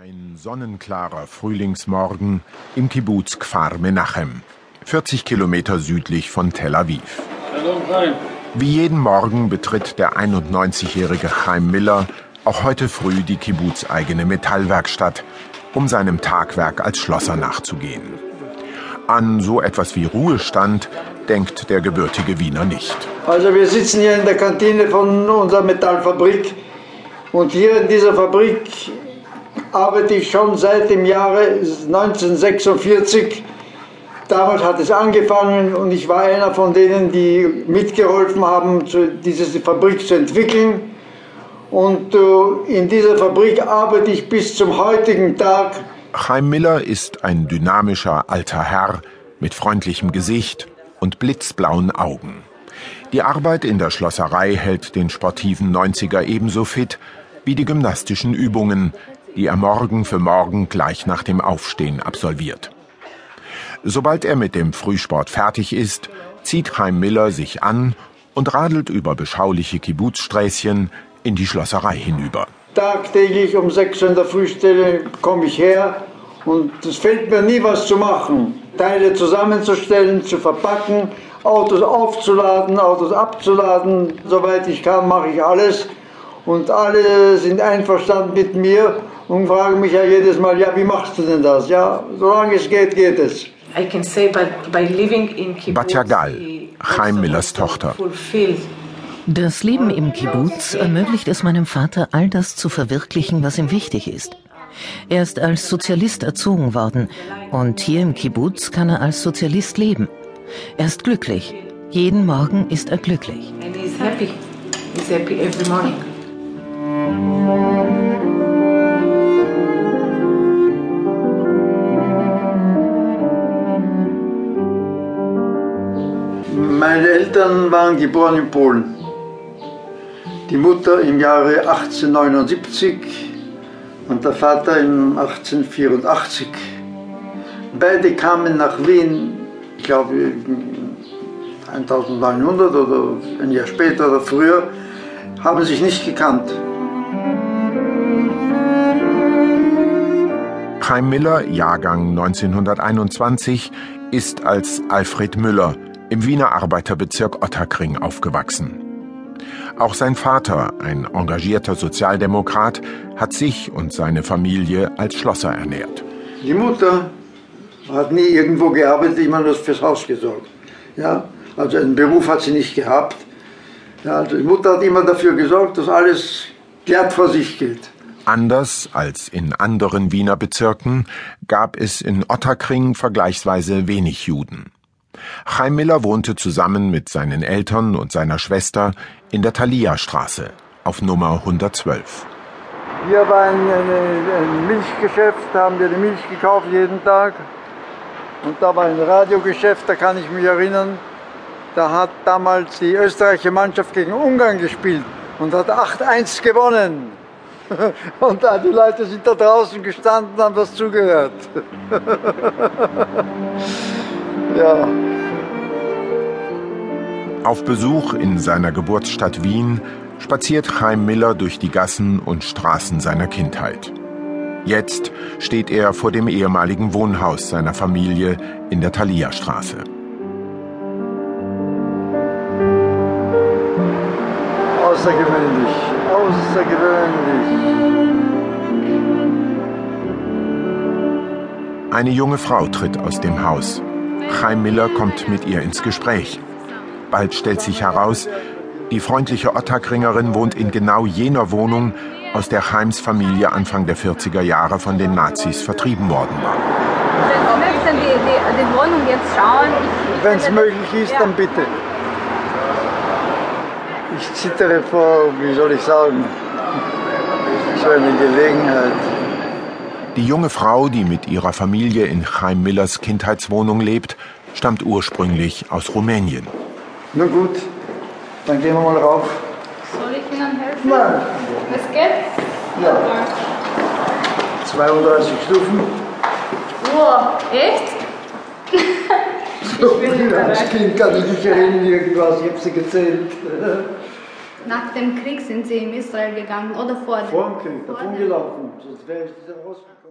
Ein sonnenklarer Frühlingsmorgen im Kibbutz Kfar Menachem, 40 Kilometer südlich von Tel Aviv. Wie jeden Morgen betritt der 91-jährige Chaim Miller auch heute früh die Kibbutz-eigene Metallwerkstatt, um seinem Tagwerk als Schlosser nachzugehen. An so etwas wie Ruhestand denkt der gebürtige Wiener nicht. Also wir sitzen hier in der Kantine von unserer Metallfabrik und hier in dieser Fabrik arbeite ich schon seit dem Jahre 1946. Damals hat es angefangen und ich war einer von denen, die mitgeholfen haben, diese Fabrik zu entwickeln. Und äh, in dieser Fabrik arbeite ich bis zum heutigen Tag. Chaim Miller ist ein dynamischer alter Herr mit freundlichem Gesicht und blitzblauen Augen. Die Arbeit in der Schlosserei hält den sportiven 90er ebenso fit wie die gymnastischen Übungen, die er Morgen für Morgen gleich nach dem Aufstehen absolviert. Sobald er mit dem Frühsport fertig ist, zieht Chaim Miller sich an und radelt über beschauliche Kibbutzsträßchen in die Schlosserei hinüber. Tagtäglich um 6 Uhr in der Frühstelle komme ich her und es fällt mir nie was zu machen. Teile zusammenzustellen, zu verpacken, Autos aufzuladen, Autos abzuladen. Soweit ich kann, mache ich alles. Und alle sind einverstanden mit mir und fragen mich ja jedes Mal, ja, wie machst du denn das? Ja, solange es geht, geht es. I can say by, by living in Kibbutz, Batja Gal, Chaim Millers Tochter. Das Leben im Kibbutz ermöglicht es meinem Vater, all das zu verwirklichen, was ihm wichtig ist. Er ist als Sozialist erzogen worden und hier im Kibbutz kann er als Sozialist leben. Er ist glücklich. Jeden Morgen ist er glücklich. And he's happy. He's happy every morning. Eltern waren geboren in Polen. Die Mutter im Jahre 1879 und der Vater im 1884. Beide kamen nach Wien, ich glaube 1900 oder ein Jahr später oder früher, haben sich nicht gekannt. Chaim Miller, Jahrgang 1921, ist als Alfred Müller im Wiener Arbeiterbezirk Ottakring aufgewachsen. Auch sein Vater, ein engagierter Sozialdemokrat, hat sich und seine Familie als Schlosser ernährt. Die Mutter hat nie irgendwo gearbeitet, ich meine, das fürs Haus gesorgt. Ja, also einen Beruf hat sie nicht gehabt. Ja, also die Mutter hat immer dafür gesorgt, dass alles glatt vor sich geht. Anders als in anderen Wiener Bezirken gab es in Ottakring vergleichsweise wenig Juden. Chaim Miller wohnte zusammen mit seinen Eltern und seiner Schwester in der Thalia-Straße auf Nummer 112. Hier war ein, Milchgeschäft, da haben wir die Milch gekauft jeden Tag. Und da war ein Radiogeschäft, da kann ich mich erinnern. Da hat damals die österreichische Mannschaft gegen Ungarn gespielt und hat 8-1 gewonnen. Und die Leute sind da draußen gestanden haben das zugehört. ja. Auf Besuch in seiner Geburtsstadt Wien spaziert Chaim Miller durch die Gassen und Straßen seiner Kindheit. Jetzt steht er vor dem ehemaligen Wohnhaus seiner Familie in der Thalia-Straße. Außergewöhnlich, außergewöhnlich. Eine junge Frau tritt aus dem Haus. Chaim Miller kommt mit ihr ins Gespräch. Bald stellt sich heraus, die freundliche Ottakringerin wohnt in genau jener Wohnung, aus der Chaims Familie Anfang der 40er Jahre von den Nazis vertrieben worden war. Wenn Sie möchten die, die, Wohnung jetzt schauen. Wenn es möglich ist, dann bitte. Ich zittere vor, wie soll ich sagen, so eine Gelegenheit. Die junge Frau, die mit ihrer Familie in Chaim Millers Kindheitswohnung lebt, stammt ursprünglich aus Rumänien. Na gut, dann gehen wir mal rauf. Soll ich Ihnen helfen? Nein. Es geht? Ja. 32 Stufen. Wow, echt? so, als Kind kann ich mich erinnern, irgendwas, ich habe sie gezählt. Nach dem Krieg sind Sie in Israel gegangen oder vor dem? Vor dem Krieg, davon gelaufen. Sonst wäre ich rausgekommen.